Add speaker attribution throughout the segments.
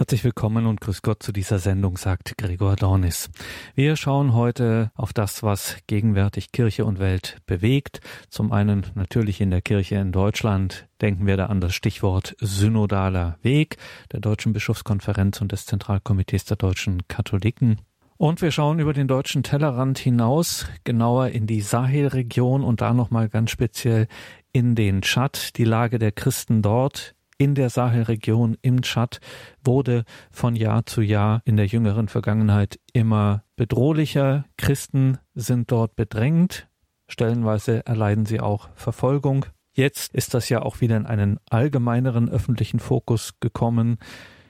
Speaker 1: Herzlich willkommen und grüß Gott zu dieser Sendung, sagt Gregor Dornis. Wir schauen heute auf das, was gegenwärtig Kirche und Welt bewegt. Zum einen natürlich in der Kirche in Deutschland. Denken wir da an das Stichwort synodaler Weg der Deutschen Bischofskonferenz und des Zentralkomitees der deutschen Katholiken. Und wir schauen über den deutschen Tellerrand hinaus, genauer in die Sahelregion und da nochmal ganz speziell in den Tschad, die Lage der Christen dort in der Sahelregion im Tschad wurde von Jahr zu Jahr in der jüngeren Vergangenheit immer bedrohlicher. Christen sind dort bedrängt, stellenweise erleiden sie auch Verfolgung. Jetzt ist das ja auch wieder in einen allgemeineren öffentlichen Fokus gekommen.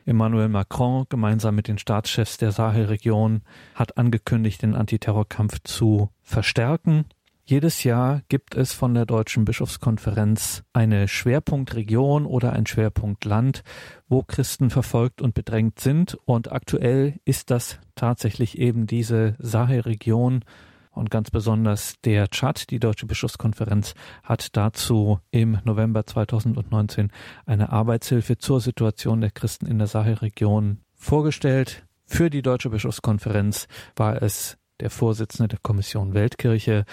Speaker 1: Emmanuel Macron gemeinsam mit den Staatschefs der Sahelregion hat angekündigt, den Antiterrorkampf zu verstärken. Jedes Jahr gibt es von der Deutschen Bischofskonferenz eine Schwerpunktregion oder ein Schwerpunktland, wo Christen verfolgt und bedrängt sind. Und aktuell ist das tatsächlich eben diese Sahelregion und ganz besonders der Tschad. Die Deutsche Bischofskonferenz hat dazu im November 2019 eine Arbeitshilfe zur Situation der Christen in der Sahelregion vorgestellt. Für die Deutsche Bischofskonferenz war es der Vorsitzende der Kommission Weltkirche,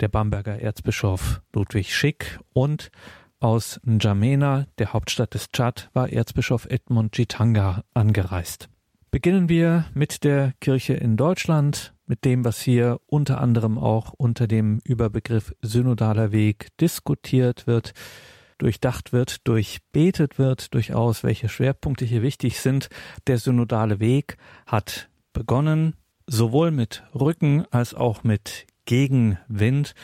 Speaker 1: der Bamberger Erzbischof Ludwig Schick und aus N'Djamena, der Hauptstadt des Tschad, war Erzbischof Edmund Jitanga angereist. Beginnen wir mit der Kirche in Deutschland, mit dem, was hier unter anderem auch unter dem Überbegriff synodaler Weg diskutiert wird, durchdacht wird, durchbetet wird, durchaus, welche Schwerpunkte hier wichtig sind. Der synodale Weg hat begonnen sowohl mit Rücken als auch mit Gegenwind.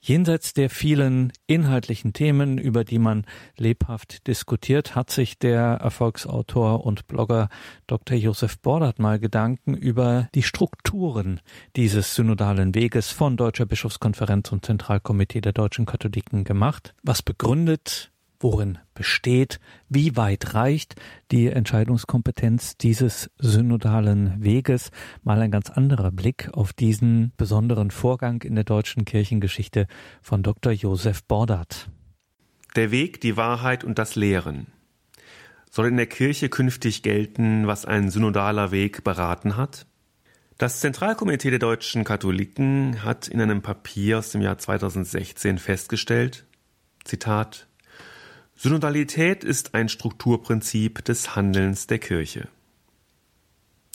Speaker 1: Jenseits der vielen inhaltlichen Themen, über die man lebhaft diskutiert, hat sich der Erfolgsautor und Blogger Dr. Josef Bordert mal Gedanken über die Strukturen dieses synodalen Weges von Deutscher Bischofskonferenz und Zentralkomitee der deutschen Katholiken gemacht. Was begründet worin besteht, wie weit reicht die Entscheidungskompetenz dieses synodalen Weges. Mal ein ganz anderer Blick auf diesen besonderen Vorgang in der deutschen Kirchengeschichte von Dr. Josef Bordert.
Speaker 2: Der Weg, die Wahrheit und das Lehren. Soll in der Kirche künftig gelten, was ein synodaler Weg beraten hat? Das Zentralkomitee der deutschen Katholiken hat in einem Papier aus dem Jahr 2016 festgestellt, Zitat, Synodalität ist ein Strukturprinzip des Handelns der Kirche.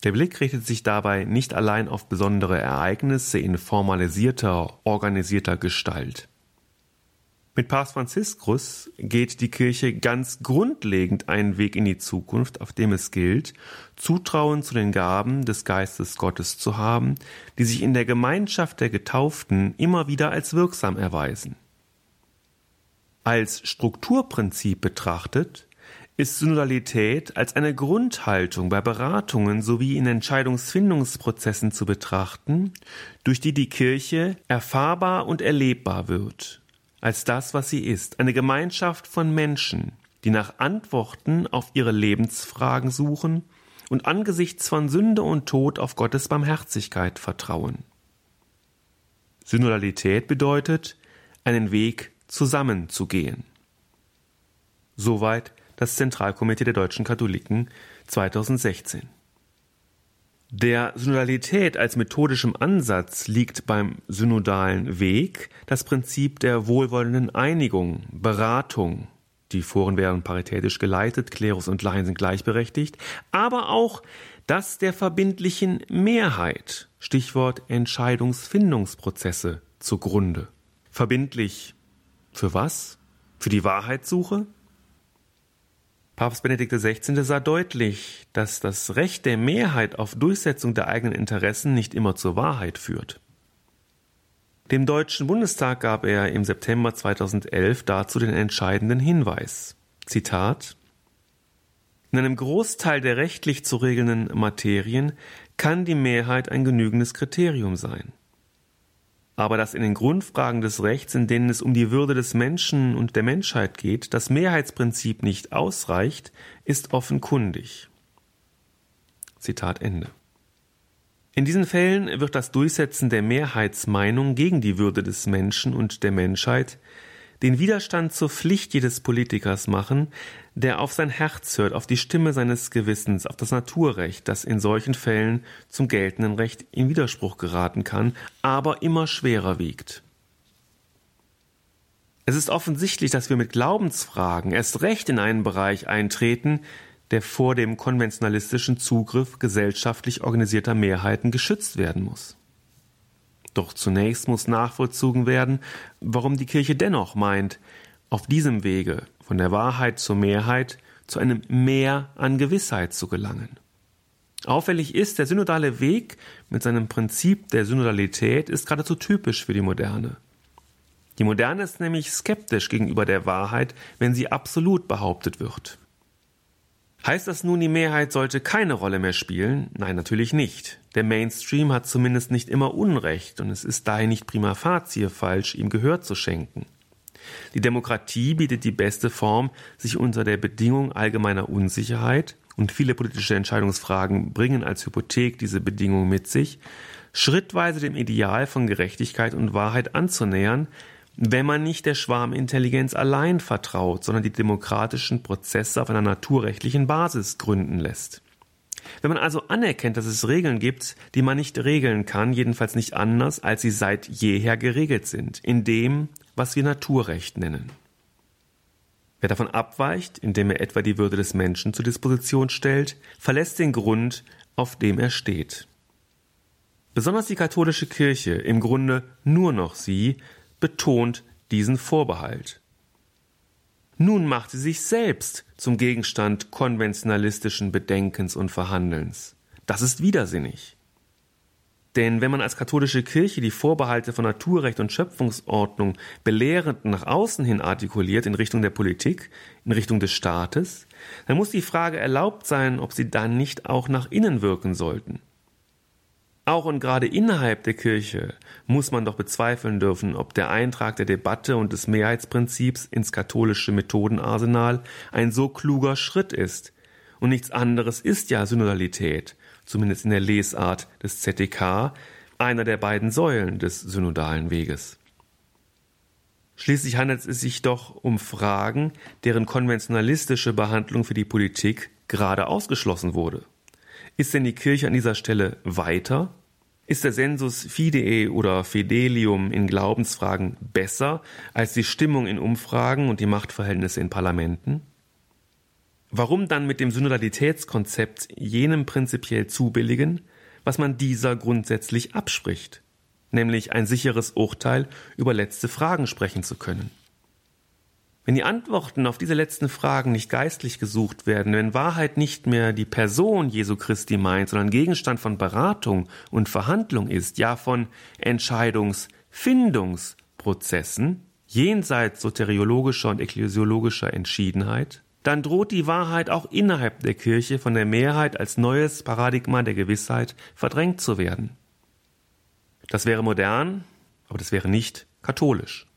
Speaker 2: Der Blick richtet sich dabei nicht allein auf besondere Ereignisse in formalisierter, organisierter Gestalt. Mit Papst Franziskus geht die Kirche ganz grundlegend einen Weg in die Zukunft, auf dem es gilt, Zutrauen zu den Gaben des Geistes Gottes zu haben, die sich in der Gemeinschaft der Getauften immer wieder als wirksam erweisen. Als Strukturprinzip betrachtet ist Synodalität als eine Grundhaltung bei Beratungen sowie in Entscheidungsfindungsprozessen zu betrachten, durch die die Kirche erfahrbar und erlebbar wird, als das, was sie ist, eine Gemeinschaft von Menschen, die nach Antworten auf ihre Lebensfragen suchen und angesichts von Sünde und Tod auf Gottes Barmherzigkeit vertrauen. Synodalität bedeutet, einen Weg zusammenzugehen. Soweit das Zentralkomitee der deutschen Katholiken 2016. Der Synodalität als methodischem Ansatz liegt beim synodalen Weg das Prinzip der wohlwollenden Einigung, Beratung. Die Foren werden paritätisch geleitet, Klerus und Laien sind gleichberechtigt, aber auch das der verbindlichen Mehrheit, Stichwort Entscheidungsfindungsprozesse, zugrunde. Verbindlich für was? Für die Wahrheitssuche? Papst Benedikt XVI. sah deutlich, dass das Recht der Mehrheit auf Durchsetzung der eigenen Interessen nicht immer zur Wahrheit führt. Dem Deutschen Bundestag gab er im September 2011 dazu den entscheidenden Hinweis. Zitat In einem Großteil der rechtlich zu regelnden Materien kann die Mehrheit ein genügendes Kriterium sein aber dass in den Grundfragen des Rechts, in denen es um die Würde des Menschen und der Menschheit geht, das Mehrheitsprinzip nicht ausreicht, ist offenkundig. Zitat Ende. In diesen Fällen wird das Durchsetzen der Mehrheitsmeinung gegen die Würde des Menschen und der Menschheit den Widerstand zur Pflicht jedes Politikers machen, der auf sein Herz hört, auf die Stimme seines Gewissens, auf das Naturrecht, das in solchen Fällen zum geltenden Recht in Widerspruch geraten kann, aber immer schwerer wiegt. Es ist offensichtlich, dass wir mit Glaubensfragen erst recht in einen Bereich eintreten, der vor dem konventionalistischen Zugriff gesellschaftlich organisierter Mehrheiten geschützt werden muss. Doch zunächst muss nachvollzogen werden, warum die Kirche dennoch meint, auf diesem Wege von der Wahrheit zur Mehrheit zu einem Mehr an Gewissheit zu gelangen. Auffällig ist, der synodale Weg mit seinem Prinzip der Synodalität ist geradezu typisch für die Moderne. Die Moderne ist nämlich skeptisch gegenüber der Wahrheit, wenn sie absolut behauptet wird. Heißt das nun, die Mehrheit sollte keine Rolle mehr spielen? Nein, natürlich nicht. Der Mainstream hat zumindest nicht immer Unrecht und es ist daher nicht prima facie falsch, ihm Gehör zu schenken. Die Demokratie bietet die beste Form, sich unter der Bedingung allgemeiner Unsicherheit und viele politische Entscheidungsfragen bringen als Hypothek diese Bedingung mit sich, schrittweise dem Ideal von Gerechtigkeit und Wahrheit anzunähern, wenn man nicht der Schwarmintelligenz allein vertraut, sondern die demokratischen Prozesse auf einer naturrechtlichen Basis gründen lässt. Wenn man also anerkennt, dass es Regeln gibt, die man nicht regeln kann, jedenfalls nicht anders, als sie seit jeher geregelt sind, in dem, was wir Naturrecht nennen. Wer davon abweicht, indem er etwa die Würde des Menschen zur Disposition stellt, verlässt den Grund, auf dem er steht. Besonders die katholische Kirche, im Grunde nur noch sie, betont diesen Vorbehalt. Nun macht sie sich selbst zum Gegenstand konventionalistischen Bedenkens und Verhandelns. Das ist widersinnig. Denn wenn man als katholische Kirche die Vorbehalte von Naturrecht und Schöpfungsordnung belehrend nach außen hin artikuliert in Richtung der Politik, in Richtung des Staates, dann muss die Frage erlaubt sein, ob sie dann nicht auch nach innen wirken sollten. Auch und gerade innerhalb der Kirche muss man doch bezweifeln dürfen, ob der Eintrag der Debatte und des Mehrheitsprinzips ins katholische Methodenarsenal ein so kluger Schritt ist. Und nichts anderes ist ja Synodalität, zumindest in der Lesart des ZDK, einer der beiden Säulen des synodalen Weges. Schließlich handelt es sich doch um Fragen, deren konventionalistische Behandlung für die Politik gerade ausgeschlossen wurde. Ist denn die Kirche an dieser Stelle weiter? Ist der Sensus Fidei oder Fidelium in Glaubensfragen besser als die Stimmung in Umfragen und die Machtverhältnisse in Parlamenten? Warum dann mit dem Synodalitätskonzept jenem prinzipiell zubilligen, was man dieser grundsätzlich abspricht, nämlich ein sicheres Urteil über letzte Fragen sprechen zu können? Wenn die Antworten auf diese letzten Fragen nicht geistlich gesucht werden, wenn Wahrheit nicht mehr die Person Jesu Christi meint, sondern Gegenstand von Beratung und Verhandlung ist, ja von Entscheidungsfindungsprozessen, jenseits soteriologischer und ekklesiologischer Entschiedenheit, dann droht die Wahrheit auch innerhalb der Kirche von der Mehrheit als neues Paradigma der Gewissheit verdrängt zu werden. Das wäre modern, aber das wäre nicht katholisch.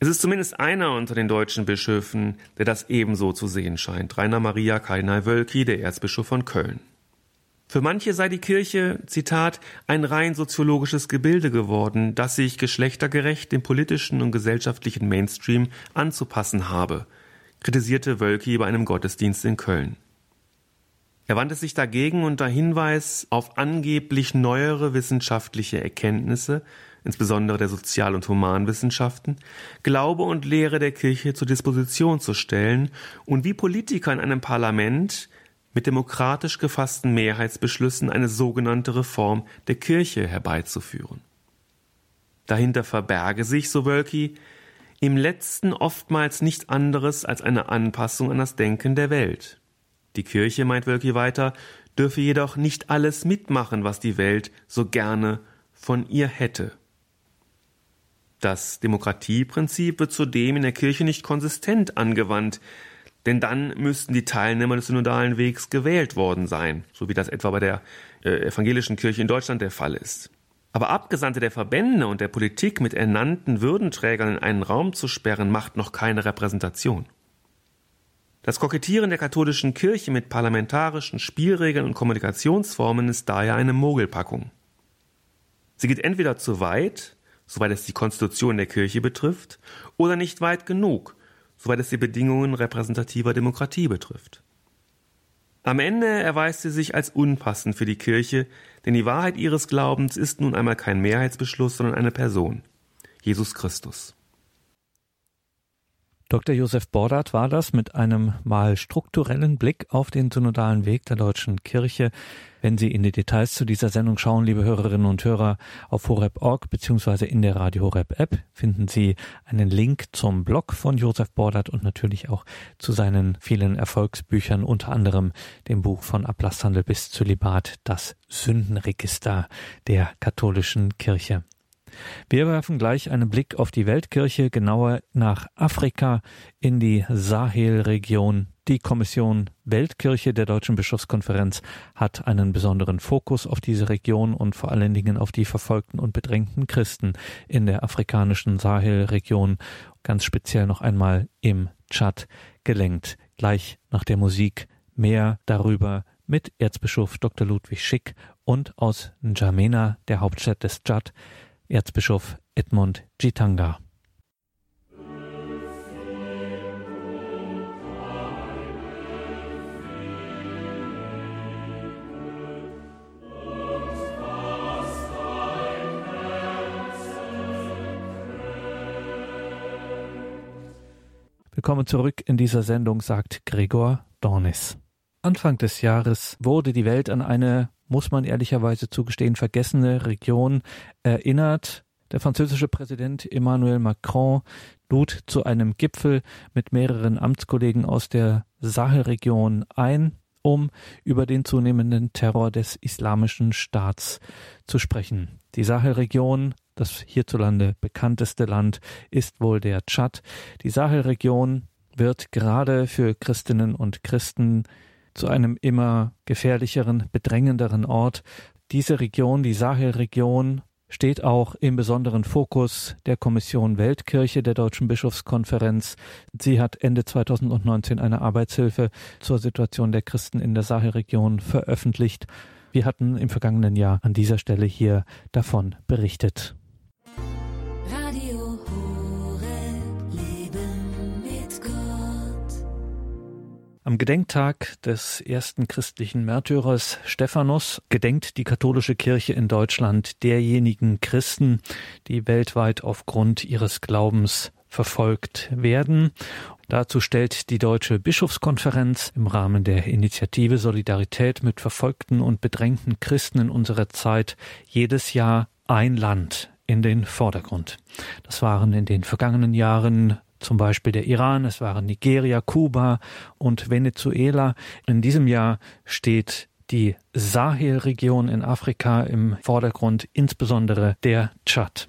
Speaker 2: Es ist zumindest einer unter den deutschen Bischöfen, der das ebenso zu sehen scheint, Rainer Maria Kardinal Wölki, der Erzbischof von Köln. Für manche sei die Kirche, Zitat, ein rein soziologisches Gebilde geworden, das sich geschlechtergerecht dem politischen und gesellschaftlichen Mainstream anzupassen habe, kritisierte Wölki bei einem Gottesdienst in Köln. Er wandte sich dagegen unter Hinweis auf angeblich neuere wissenschaftliche Erkenntnisse, insbesondere der Sozial- und Humanwissenschaften, Glaube und Lehre der Kirche zur Disposition zu stellen und wie Politiker in einem Parlament mit demokratisch gefassten Mehrheitsbeschlüssen eine sogenannte Reform der Kirche herbeizuführen. Dahinter verberge sich, so Wölki, im letzten oftmals nicht anderes als eine Anpassung an das Denken der Welt. Die Kirche, meint Wölki weiter, dürfe jedoch nicht alles mitmachen, was die Welt so gerne von ihr hätte. Das Demokratieprinzip wird zudem in der Kirche nicht konsistent angewandt, denn dann müssten die Teilnehmer des synodalen Wegs gewählt worden sein, so wie das etwa bei der äh, evangelischen Kirche in Deutschland der Fall ist. Aber Abgesandte der Verbände und der Politik mit ernannten Würdenträgern in einen Raum zu sperren, macht noch keine Repräsentation. Das Kokettieren der katholischen Kirche mit parlamentarischen Spielregeln und Kommunikationsformen ist daher eine Mogelpackung. Sie geht entweder zu weit, soweit es die Konstitution der Kirche betrifft, oder nicht weit genug, soweit es die Bedingungen repräsentativer Demokratie betrifft. Am Ende erweist sie sich als unpassend für die Kirche, denn die Wahrheit ihres Glaubens ist nun einmal kein Mehrheitsbeschluss, sondern eine Person, Jesus Christus.
Speaker 1: Dr. Josef Bordat war das mit einem mal strukturellen Blick auf den synodalen Weg der deutschen Kirche. Wenn Sie in die Details zu dieser Sendung schauen, liebe Hörerinnen und Hörer, auf horeb.org bzw. in der Radio Horeb App finden Sie einen Link zum Blog von Josef Bordat und natürlich auch zu seinen vielen Erfolgsbüchern, unter anderem dem Buch von Ablasshandel bis Zölibat, das Sündenregister der katholischen Kirche. Wir werfen gleich einen Blick auf die Weltkirche, genauer nach Afrika in die Sahelregion. Die Kommission Weltkirche der Deutschen Bischofskonferenz hat einen besonderen Fokus auf diese Region und vor allen Dingen auf die verfolgten und bedrängten Christen in der afrikanischen Sahelregion, ganz speziell noch einmal im Tschad gelenkt. Gleich nach der Musik mehr darüber mit Erzbischof Dr. Ludwig Schick und aus N'Djamena, der Hauptstadt des Tschad, Erzbischof Edmund Jitanga. Willkommen zurück in dieser Sendung, sagt Gregor Dornis. Anfang des Jahres wurde die Welt an eine muss man ehrlicherweise zugestehen, vergessene Region erinnert. Der französische Präsident Emmanuel Macron lud zu einem Gipfel mit mehreren Amtskollegen aus der Sahelregion ein, um über den zunehmenden Terror des islamischen Staats zu sprechen. Die Sahelregion, das hierzulande bekannteste Land, ist wohl der Tschad. Die Sahelregion wird gerade für Christinnen und Christen zu einem immer gefährlicheren, bedrängenderen Ort. Diese Region, die Sahelregion, steht auch im besonderen Fokus der Kommission Weltkirche der Deutschen Bischofskonferenz. Sie hat Ende 2019 eine Arbeitshilfe zur Situation der Christen in der Sahelregion veröffentlicht. Wir hatten im vergangenen Jahr an dieser Stelle hier davon berichtet. Am Gedenktag des ersten christlichen Märtyrers Stephanus gedenkt die katholische Kirche in Deutschland derjenigen Christen, die weltweit aufgrund ihres Glaubens verfolgt werden. Dazu stellt die Deutsche Bischofskonferenz im Rahmen der Initiative Solidarität mit verfolgten und bedrängten Christen in unserer Zeit jedes Jahr ein Land in den Vordergrund. Das waren in den vergangenen Jahren zum Beispiel der Iran, es waren Nigeria, Kuba und Venezuela. In diesem Jahr steht die Sahelregion in Afrika im Vordergrund, insbesondere der Tschad.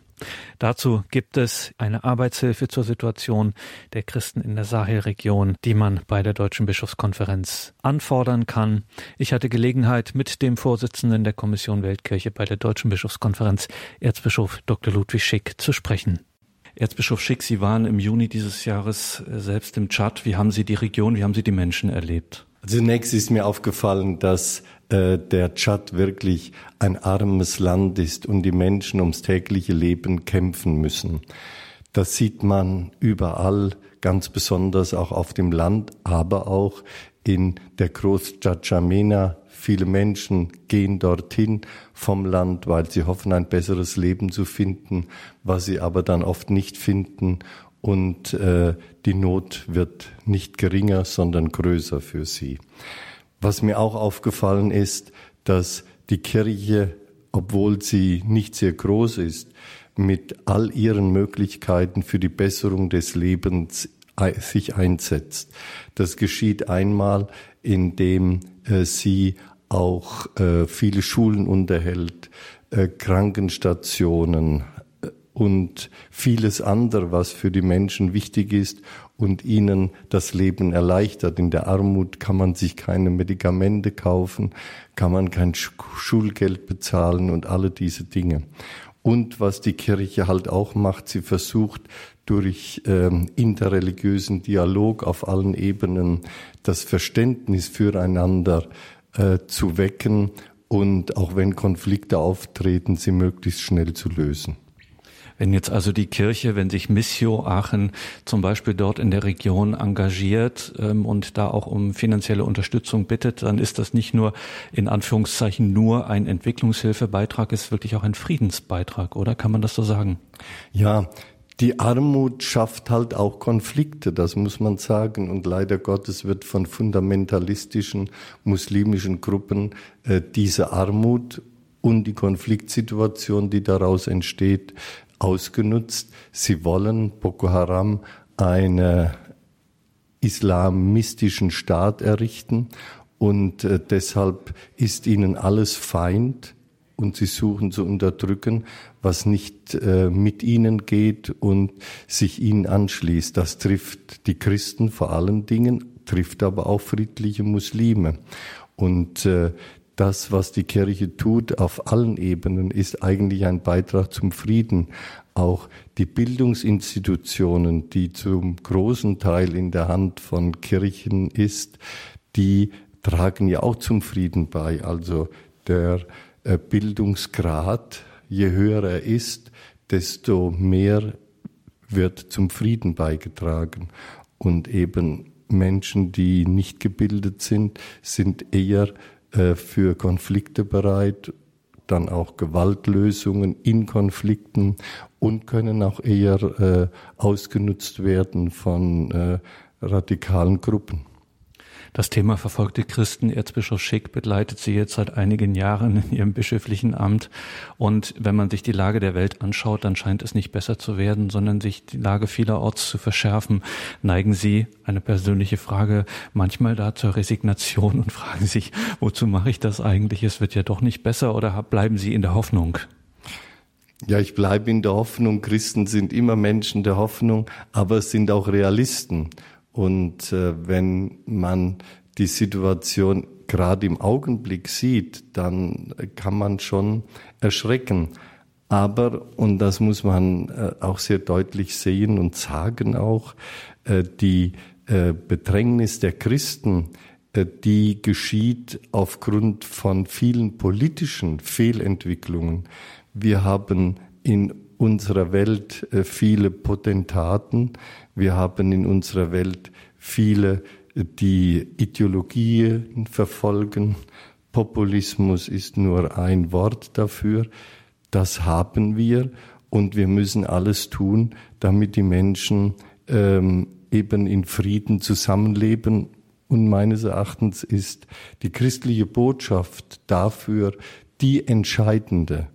Speaker 1: Dazu gibt es eine Arbeitshilfe zur Situation der Christen in der Sahelregion, die man bei der Deutschen Bischofskonferenz anfordern kann. Ich hatte Gelegenheit, mit dem Vorsitzenden der Kommission Weltkirche bei der Deutschen Bischofskonferenz, Erzbischof Dr. Ludwig Schick, zu sprechen. Erzbischof Schick, Sie waren im Juni dieses Jahres äh, selbst im Tschad. Wie haben Sie die Region, wie haben Sie die Menschen erlebt?
Speaker 3: Zunächst ist mir aufgefallen, dass äh, der Tschad wirklich ein armes Land ist und die Menschen ums tägliche Leben kämpfen müssen. Das sieht man überall, ganz besonders auch auf dem Land, aber auch in der Großstadt Jamena Viele Menschen gehen dorthin vom Land, weil sie hoffen, ein besseres Leben zu finden, was sie aber dann oft nicht finden. Und äh, die Not wird nicht geringer, sondern größer für sie. Was mir auch aufgefallen ist, dass die Kirche, obwohl sie nicht sehr groß ist, mit all ihren Möglichkeiten für die Besserung des Lebens sich einsetzt. Das geschieht einmal, indem äh, sie auch äh, viele Schulen unterhält, äh, Krankenstationen äh, und vieles andere, was für die Menschen wichtig ist und ihnen das Leben erleichtert. In der Armut kann man sich keine Medikamente kaufen, kann man kein Schulgeld bezahlen und alle diese Dinge. Und was die Kirche halt auch macht, sie versucht durch ähm, interreligiösen Dialog auf allen Ebenen das Verständnis füreinander äh, zu wecken und auch wenn Konflikte auftreten, sie möglichst schnell zu lösen.
Speaker 1: Wenn jetzt also die Kirche, wenn sich Missio Aachen zum Beispiel dort in der Region engagiert ähm, und da auch um finanzielle Unterstützung bittet, dann ist das nicht nur in Anführungszeichen nur ein Entwicklungshilfebeitrag, ist wirklich auch ein Friedensbeitrag, oder? Kann man das so sagen?
Speaker 3: Ja, die Armut schafft halt auch Konflikte, das muss man sagen. Und leider Gottes wird von fundamentalistischen muslimischen Gruppen äh, diese Armut und die Konfliktsituation, die daraus entsteht, ausgenutzt. Sie wollen Boko Haram einen islamistischen Staat errichten und äh, deshalb ist ihnen alles Feind und sie suchen zu unterdrücken, was nicht äh, mit ihnen geht und sich ihnen anschließt. Das trifft die Christen vor allen Dingen, trifft aber auch friedliche Muslime. Und äh, das, was die Kirche tut auf allen Ebenen, ist eigentlich ein Beitrag zum Frieden. Auch die Bildungsinstitutionen, die zum großen Teil in der Hand von Kirchen ist, die tragen ja auch zum Frieden bei. Also der äh, Bildungsgrad, je höher er ist, desto mehr wird zum Frieden beigetragen. Und eben Menschen, die nicht gebildet sind, sind eher äh, für Konflikte bereit, dann auch Gewaltlösungen in Konflikten und können auch eher äh, ausgenutzt werden von äh, radikalen Gruppen.
Speaker 1: Das Thema verfolgte Christen, Erzbischof Schick begleitet sie jetzt seit einigen Jahren in ihrem bischöflichen Amt. Und wenn man sich die Lage der Welt anschaut, dann scheint es nicht besser zu werden, sondern sich die Lage vielerorts zu verschärfen. Neigen Sie, eine persönliche Frage, manchmal da zur Resignation und fragen sich, wozu mache ich das eigentlich? Es wird ja doch nicht besser oder bleiben Sie in der Hoffnung?
Speaker 3: Ja, ich bleibe in der Hoffnung. Christen sind immer Menschen der Hoffnung, aber es sind auch Realisten. Und äh, wenn man die Situation gerade im Augenblick sieht, dann kann man schon erschrecken. Aber, und das muss man äh, auch sehr deutlich sehen und sagen auch, äh, die äh, Bedrängnis der Christen, äh, die geschieht aufgrund von vielen politischen Fehlentwicklungen. Wir haben in unserer Welt äh, viele Potentaten, wir haben in unserer Welt viele, die Ideologien verfolgen. Populismus ist nur ein Wort dafür. Das haben wir und wir müssen alles tun, damit die Menschen ähm, eben in Frieden zusammenleben. Und meines Erachtens ist die christliche Botschaft dafür die entscheidende.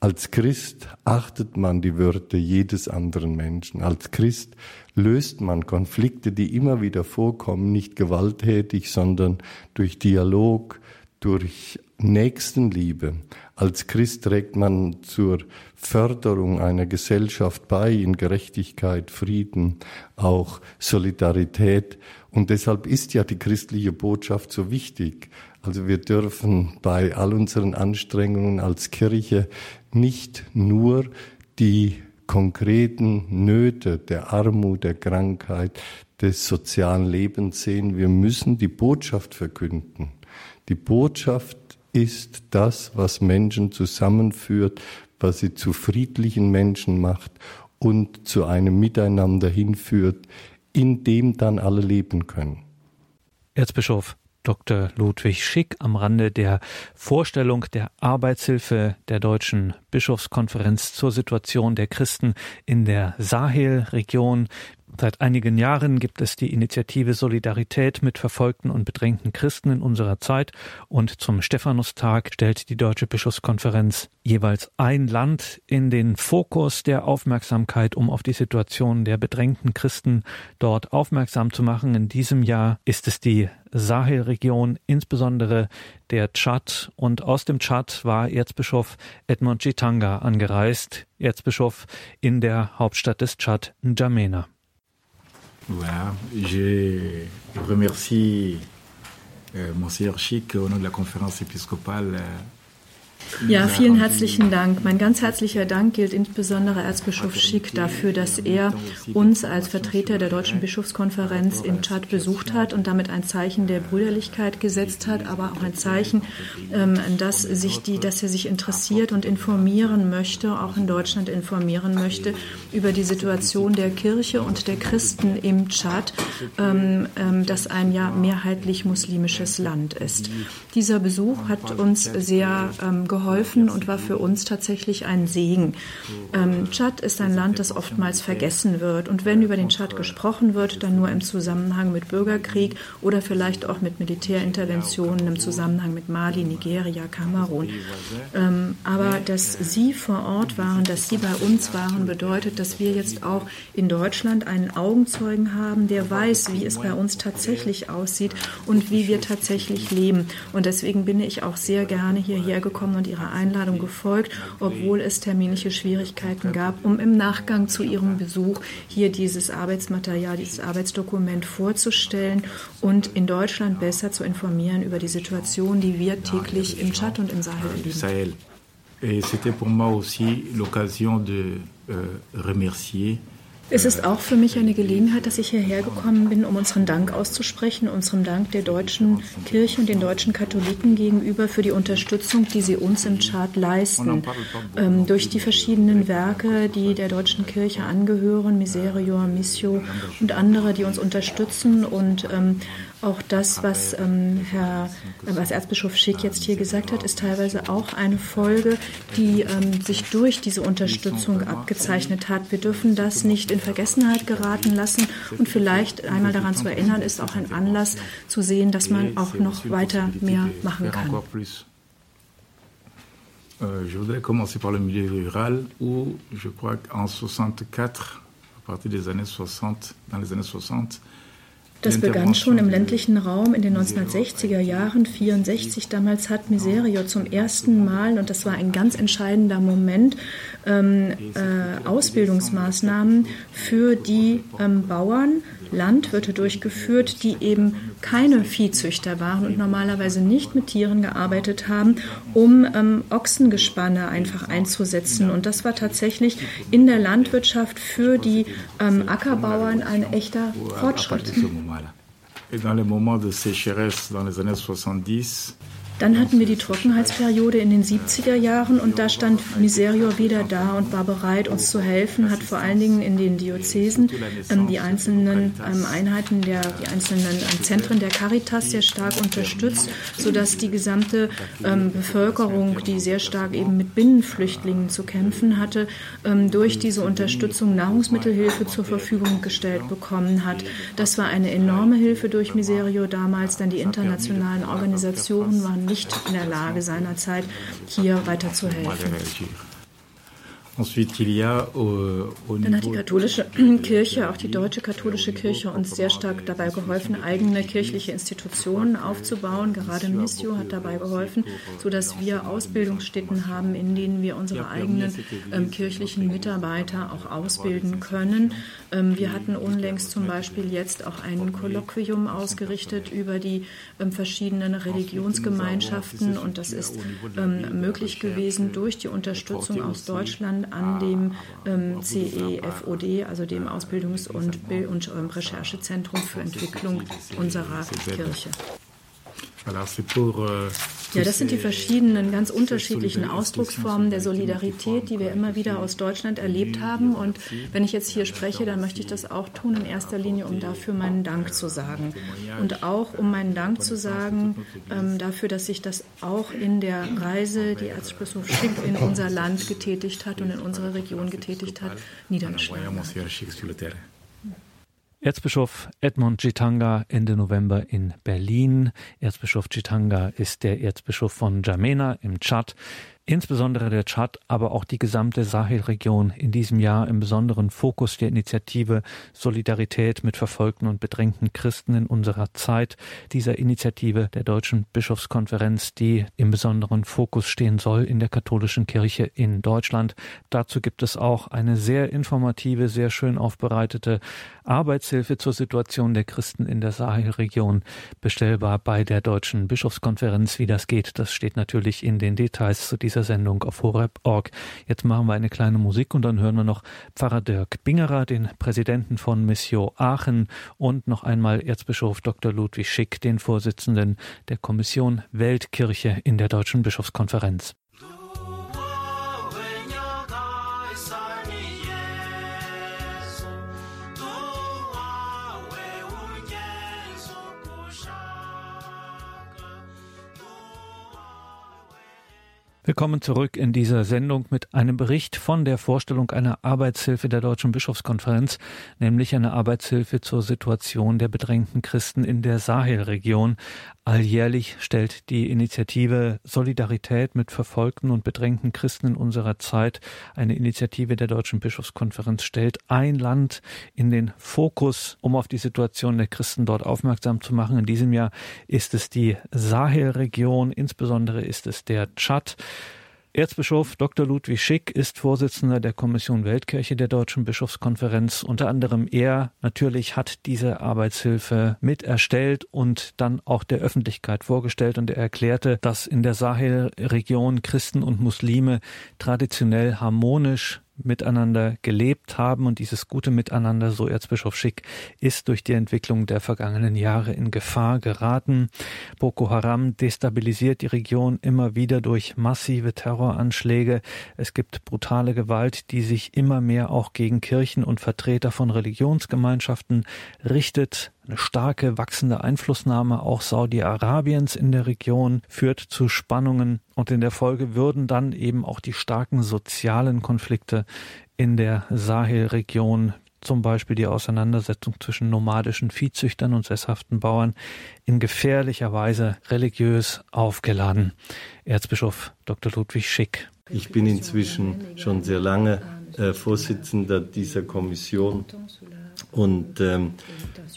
Speaker 3: Als Christ achtet man die Würde jedes anderen Menschen. Als Christ löst man Konflikte, die immer wieder vorkommen, nicht gewalttätig, sondern durch Dialog, durch Nächstenliebe. Als Christ trägt man zur Förderung einer Gesellschaft bei in Gerechtigkeit, Frieden, auch Solidarität. Und deshalb ist ja die christliche Botschaft so wichtig. Also wir dürfen bei all unseren Anstrengungen als Kirche nicht nur die konkreten Nöte der Armut, der Krankheit, des sozialen Lebens sehen. Wir müssen die Botschaft verkünden. Die Botschaft ist das, was Menschen zusammenführt, was sie zu friedlichen Menschen macht und zu einem Miteinander hinführt, in dem dann alle leben können.
Speaker 1: Erzbischof Dr. Ludwig Schick am Rande der Vorstellung der Arbeitshilfe der Deutschen Bischofskonferenz zur Situation der Christen in der Sahelregion. Seit einigen Jahren gibt es die Initiative Solidarität mit verfolgten und bedrängten Christen in unserer Zeit und zum Stephanustag stellt die Deutsche Bischofskonferenz jeweils ein Land in den Fokus der Aufmerksamkeit, um auf die Situation der bedrängten Christen dort aufmerksam zu machen. In diesem Jahr ist es die Sahelregion, insbesondere der Tschad. Und aus dem Tschad war Erzbischof Edmond Chitanga angereist, Erzbischof in der Hauptstadt des Tschad, N'Djamena.
Speaker 4: Voilà, je remercie euh, Monseigneur Chic au nom de la conférence épiscopale euh,
Speaker 5: Ja, vielen herzlichen Dank. Mein ganz herzlicher Dank gilt insbesondere Erzbischof Schick dafür, dass er uns als Vertreter der Deutschen Bischofskonferenz im Tschad besucht hat und damit ein Zeichen der Brüderlichkeit gesetzt hat, aber auch ein Zeichen, ähm, dass, sich die, dass er sich interessiert und informieren möchte, auch in Deutschland informieren möchte über die Situation der Kirche und der Christen im Tschad, ähm, ähm, das ein ja mehrheitlich muslimisches Land ist. Dieser Besuch hat uns sehr geholfen geholfen und war für uns tatsächlich ein Segen. Ähm, Tschad ist ein Land, das oftmals vergessen wird. Und wenn über den Tschad gesprochen wird, dann nur im Zusammenhang mit Bürgerkrieg oder vielleicht auch mit Militärinterventionen im Zusammenhang mit Mali, Nigeria, Kamerun. Ähm, aber dass Sie vor Ort waren, dass Sie bei uns waren, bedeutet, dass wir jetzt auch in Deutschland einen Augenzeugen haben, der weiß, wie es bei uns tatsächlich aussieht und wie wir tatsächlich leben. Und deswegen bin ich auch sehr gerne hierher gekommen und Ihrer Einladung gefolgt, obwohl es terminische Schwierigkeiten gab, um im Nachgang zu Ihrem Besuch hier dieses Arbeitsmaterial, dieses Arbeitsdokument vorzustellen und in Deutschland besser zu informieren über die Situation, die wir täglich im Tschad und im Sahel erleben.
Speaker 4: Et c'était pour moi aussi l'occasion de euh, remercier
Speaker 5: es ist auch für mich eine Gelegenheit, dass ich hierher gekommen bin, um unseren Dank auszusprechen, unseren Dank der deutschen Kirche und den deutschen Katholiken gegenüber für die Unterstützung, die sie uns im Chart leisten. Ähm, durch die verschiedenen Werke, die der deutschen Kirche angehören, Miserio, Missio und andere, die uns unterstützen und ähm, auch das, was ähm, Herr, äh, was Erzbischof Schick jetzt hier gesagt hat, ist teilweise auch eine Folge, die ähm, sich durch diese Unterstützung abgezeichnet hat. Wir dürfen das nicht in Vergessenheit geraten lassen. Und vielleicht einmal daran zu erinnern, ist auch ein Anlass zu sehen, dass man auch noch weiter mehr machen kann.
Speaker 4: Euh, je voudrais commencer par le milieu rural où je crois qu'en 64, à partir des années 60, dans les années 60,
Speaker 5: das begann schon im ländlichen Raum in den 1960er Jahren, 64 damals hat Miserio zum ersten Mal, und das war ein ganz entscheidender Moment, ähm, äh, Ausbildungsmaßnahmen für die ähm, Bauern, Landwirte durchgeführt, die eben keine Viehzüchter waren und normalerweise nicht mit Tieren gearbeitet haben, um ähm, Ochsengespanne einfach einzusetzen. Und das war tatsächlich in der Landwirtschaft für die ähm, Ackerbauern ein echter Fortschritt.
Speaker 4: Et dans les moments de sécheresse dans les années 70,
Speaker 5: dann hatten wir die Trockenheitsperiode in den 70er Jahren und da stand Miserio wieder da und war bereit, uns zu helfen, hat vor allen Dingen in den Diözesen ähm, die einzelnen ähm, Einheiten, der, die einzelnen ähm, Zentren der Caritas sehr stark unterstützt, sodass die gesamte ähm, Bevölkerung, die sehr stark eben mit Binnenflüchtlingen zu kämpfen hatte, ähm, durch diese Unterstützung Nahrungsmittelhilfe zur Verfügung gestellt bekommen hat. Das war eine enorme Hilfe durch Miserio damals, denn die internationalen Organisationen waren nicht in der Lage seinerzeit, hier weiterzuhelfen. Euh, Dann hat die katholische Kirche, auch die deutsche katholische Kirche, uns sehr stark dabei geholfen, eigene kirchliche Institutionen aufzubauen. Gerade Missio hat dabei geholfen, sodass wir Ausbildungsstätten haben, in denen wir unsere eigenen ähm, kirchlichen Mitarbeiter auch ausbilden können. Ähm, wir hatten unlängst zum Beispiel jetzt auch ein Kolloquium ausgerichtet über die ähm, verschiedenen Religionsgemeinschaften und das ist ähm, möglich gewesen durch die Unterstützung aus Deutschland an dem CEFOD, also dem Ausbildungs- und, Recherchezentrum für Entwicklung unserer Kirche. Euh, ja, das sind die verschiedenen, ganz unterschiedlichen Ausdrucksformen der Solidarität, die wir immer wieder aus Deutschland erlebt haben. Und wenn ich jetzt hier spreche, dann möchte ich das auch tun, in erster Linie, um dafür meinen Dank zu sagen. Und auch um meinen Dank zu sagen ähm, dafür, dass sich das auch in der Reise, die Erzbischof Schick in unser Land getätigt hat und in unsere Region getätigt hat, niedergeschlagen hat.
Speaker 1: Erzbischof Edmund Chitanga Ende November in Berlin. Erzbischof Chitanga ist der Erzbischof von Jamena im Tschad. Insbesondere der Tschad, aber auch die gesamte Sahelregion in diesem Jahr im besonderen Fokus der Initiative Solidarität mit verfolgten und bedrängten Christen in unserer Zeit, dieser Initiative der Deutschen Bischofskonferenz, die im besonderen Fokus stehen soll in der katholischen Kirche in Deutschland. Dazu gibt es auch eine sehr informative, sehr schön aufbereitete Arbeitshilfe zur Situation der Christen in der Sahelregion, bestellbar bei der Deutschen Bischofskonferenz. Wie das geht, das steht natürlich in den Details zu dieser dieser Sendung auf horeb.org. Jetzt machen wir eine kleine Musik und dann hören wir noch Pfarrer Dirk Bingerer, den Präsidenten von Mission Aachen und noch einmal Erzbischof Dr. Ludwig Schick, den Vorsitzenden der Kommission Weltkirche in der Deutschen Bischofskonferenz. Willkommen zurück in dieser Sendung mit einem Bericht von der Vorstellung einer Arbeitshilfe der Deutschen Bischofskonferenz, nämlich eine Arbeitshilfe zur Situation der bedrängten Christen in der Sahelregion. Alljährlich stellt die Initiative Solidarität mit verfolgten und bedrängten Christen in unserer Zeit, eine Initiative der Deutschen Bischofskonferenz, stellt ein Land in den Fokus, um auf die Situation der Christen dort aufmerksam zu machen. In diesem Jahr ist es die Sahelregion, insbesondere ist es der Tschad. Erzbischof Dr. Ludwig Schick ist Vorsitzender der Kommission Weltkirche der Deutschen Bischofskonferenz. Unter anderem er natürlich hat diese Arbeitshilfe mit erstellt und dann auch der Öffentlichkeit vorgestellt und er erklärte, dass in der Sahelregion Christen und Muslime traditionell harmonisch miteinander gelebt haben und dieses gute Miteinander, so Erzbischof Schick, ist durch die Entwicklung der vergangenen Jahre in Gefahr geraten. Boko Haram destabilisiert die Region immer wieder durch massive Terroranschläge. Es gibt brutale Gewalt, die sich immer mehr auch gegen Kirchen und Vertreter von Religionsgemeinschaften richtet. Eine starke wachsende Einflussnahme auch Saudi-Arabiens in der Region führt zu Spannungen und in der Folge würden dann eben auch die starken sozialen Konflikte in der Sahelregion zum Beispiel die Auseinandersetzung zwischen nomadischen Viehzüchtern und sesshaften Bauern in gefährlicher Weise religiös aufgeladen. Erzbischof Dr. Ludwig Schick.
Speaker 3: Ich bin inzwischen schon sehr lange äh, Vorsitzender dieser Kommission und ähm,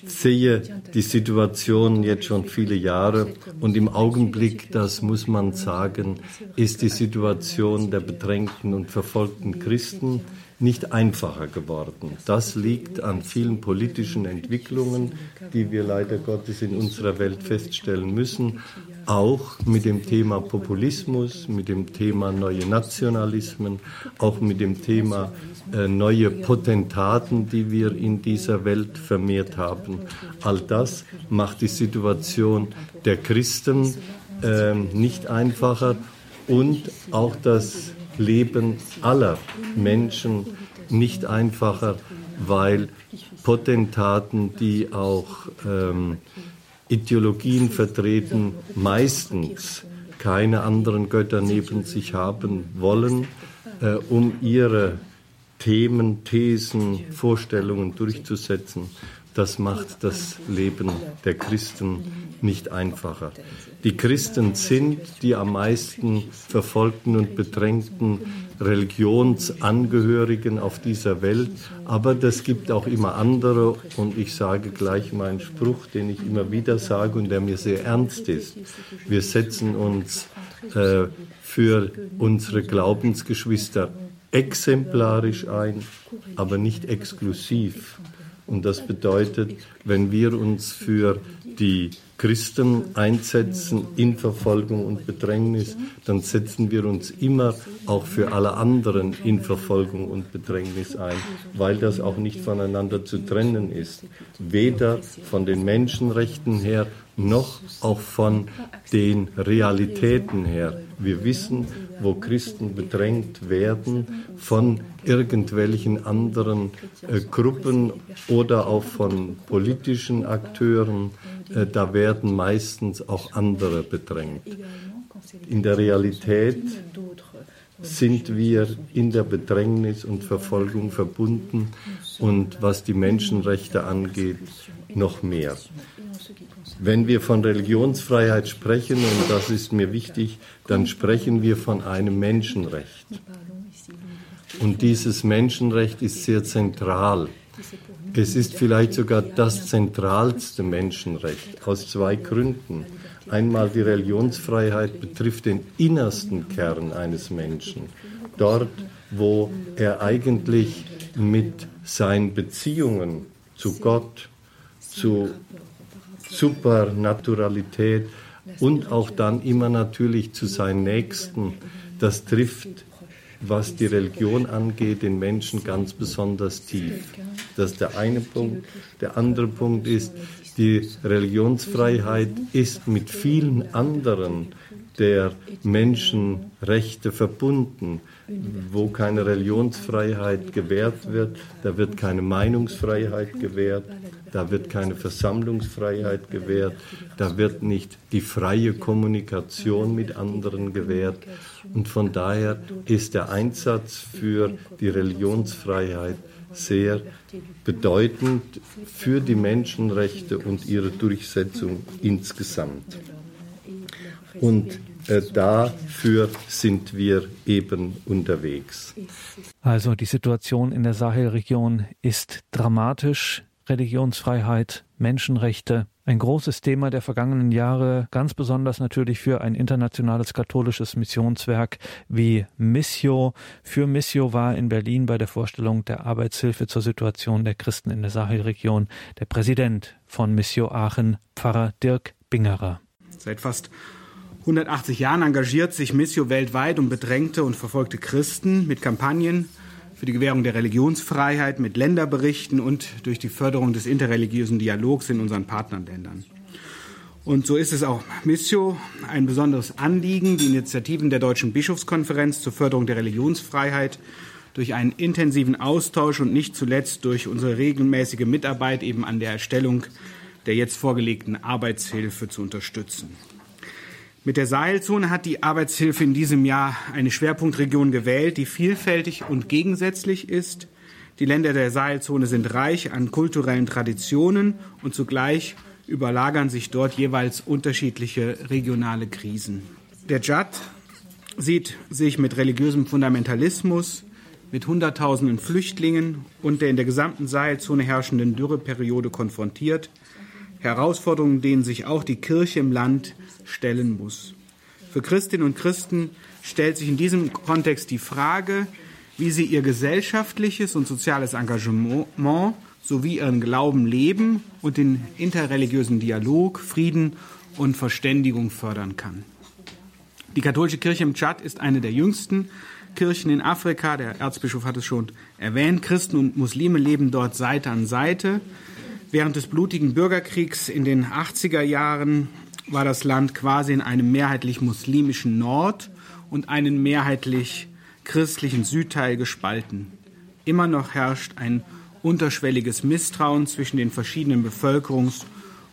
Speaker 3: sehe die Situation jetzt schon viele Jahre und im Augenblick, das muss man sagen, ist die Situation der bedrängten und verfolgten Christen nicht einfacher geworden. Das liegt an vielen politischen Entwicklungen, die wir leider Gottes in unserer Welt feststellen müssen, auch mit dem Thema Populismus, mit dem Thema neue Nationalismen, auch mit dem Thema neue Potentaten, die wir in dieser Welt vermehrt haben. All das macht die Situation der Christen äh, nicht einfacher und auch das Leben aller Menschen nicht einfacher, weil Potentaten, die auch ähm, Ideologien vertreten, meistens keine anderen Götter neben sich haben wollen, äh, um ihre Themen, Thesen, Vorstellungen durchzusetzen. Das macht das Leben der Christen nicht einfacher. Die Christen sind die am meisten verfolgten und bedrängten Religionsangehörigen auf dieser Welt, aber das gibt auch immer andere und ich sage gleich meinen Spruch, den ich immer wieder sage und der mir sehr ernst ist. Wir setzen uns äh, für unsere Glaubensgeschwister exemplarisch ein, aber nicht exklusiv. Und das bedeutet, wenn wir uns für die Christen einsetzen in Verfolgung und Bedrängnis, dann setzen wir uns immer auch für alle anderen in Verfolgung und Bedrängnis ein, weil das auch nicht voneinander zu trennen ist. Weder von den Menschenrechten her noch auch von den Realitäten her. Wir wissen, wo Christen bedrängt werden von irgendwelchen anderen äh, Gruppen oder auch von politischen Akteuren, äh, da werden meistens auch andere bedrängt. In der Realität sind wir in der Bedrängnis und Verfolgung verbunden und was die Menschenrechte angeht, noch mehr. Wenn wir von Religionsfreiheit sprechen, und das ist mir wichtig, dann sprechen wir von einem Menschenrecht. Und dieses Menschenrecht ist sehr zentral es ist vielleicht sogar das zentralste Menschenrecht aus zwei Gründen. Einmal die Religionsfreiheit betrifft den innersten Kern eines Menschen. Dort, wo er eigentlich mit seinen Beziehungen zu Gott, zu Supernaturalität, und auch dann immer natürlich zu seinen Nächsten. Das trifft, was die Religion angeht, den Menschen ganz besonders tief. Das ist der eine Punkt. Der andere Punkt ist, die Religionsfreiheit ist mit vielen anderen der Menschenrechte verbunden. Wo keine Religionsfreiheit gewährt wird, da wird keine Meinungsfreiheit gewährt, da wird keine Versammlungsfreiheit gewährt, da wird nicht die freie Kommunikation mit anderen gewährt. Und von daher ist der Einsatz für die Religionsfreiheit sehr bedeutend für die Menschenrechte und ihre Durchsetzung insgesamt. Und äh, dafür sind wir eben unterwegs.
Speaker 1: Also die Situation in der Sahelregion ist dramatisch. Religionsfreiheit, Menschenrechte, ein großes Thema der vergangenen Jahre, ganz besonders natürlich für ein internationales katholisches Missionswerk wie Missio. Für Missio war in Berlin bei der Vorstellung der Arbeitshilfe zur Situation der Christen in der Sahelregion der Präsident von Missio Aachen, Pfarrer Dirk Bingerer.
Speaker 6: Seit fast 180 Jahren engagiert sich Missio weltweit um bedrängte und verfolgte Christen mit Kampagnen für die Gewährung der Religionsfreiheit, mit Länderberichten und durch die Förderung des interreligiösen Dialogs in unseren Partnerländern. Und so ist es auch Missio ein besonderes Anliegen, die Initiativen der Deutschen Bischofskonferenz zur Förderung der Religionsfreiheit durch einen intensiven Austausch und nicht zuletzt durch unsere regelmäßige Mitarbeit eben an der Erstellung der jetzt vorgelegten Arbeitshilfe zu unterstützen. Mit der Sahelzone hat die Arbeitshilfe in diesem Jahr eine Schwerpunktregion gewählt, die vielfältig und gegensätzlich ist. Die Länder der Sahelzone sind reich an kulturellen Traditionen und zugleich überlagern sich dort jeweils unterschiedliche regionale Krisen. Der Dschad sieht sich mit religiösem Fundamentalismus, mit Hunderttausenden Flüchtlingen und der in der gesamten Sahelzone herrschenden Dürreperiode konfrontiert. Herausforderungen, denen sich auch die Kirche im Land stellen muss. Für Christinnen und Christen stellt sich in diesem Kontext die Frage, wie sie ihr gesellschaftliches und soziales Engagement sowie ihren Glauben leben und den interreligiösen Dialog, Frieden und Verständigung fördern kann. Die katholische Kirche im Tschad ist eine der jüngsten Kirchen in Afrika. Der Erzbischof hat es schon erwähnt. Christen und Muslime leben dort Seite an Seite. Während des blutigen Bürgerkriegs in den 80er Jahren war das Land quasi in einem mehrheitlich muslimischen Nord und einen mehrheitlich christlichen Südteil gespalten. Immer noch herrscht ein unterschwelliges Misstrauen zwischen den verschiedenen Bevölkerungs-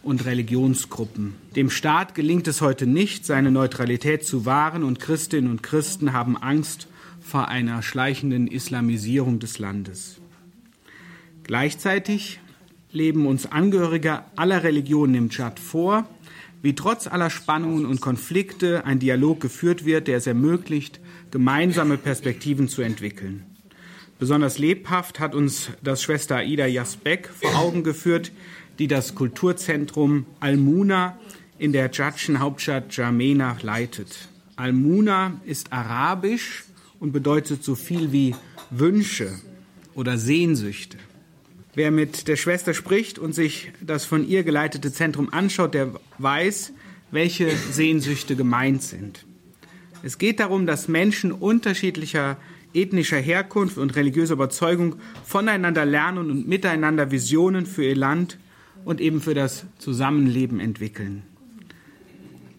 Speaker 6: und Religionsgruppen. Dem Staat gelingt es heute nicht, seine Neutralität zu wahren, und Christinnen und Christen haben Angst vor einer schleichenden Islamisierung des Landes. Gleichzeitig leben uns Angehörige aller Religionen im Tschad vor, wie trotz aller Spannungen und Konflikte ein Dialog geführt wird, der es ermöglicht, gemeinsame Perspektiven zu entwickeln. Besonders lebhaft hat uns das Schwester Aida Jasbek vor Augen geführt, die das Kulturzentrum Almuna in der tschadischen Hauptstadt Jamena leitet. Almuna ist arabisch und bedeutet so viel wie Wünsche oder Sehnsüchte. Wer mit der Schwester spricht und sich das von ihr geleitete Zentrum anschaut, der weiß, welche Sehnsüchte gemeint sind. Es geht darum, dass Menschen unterschiedlicher ethnischer Herkunft und religiöser Überzeugung voneinander lernen und miteinander Visionen für ihr Land und eben für das Zusammenleben entwickeln.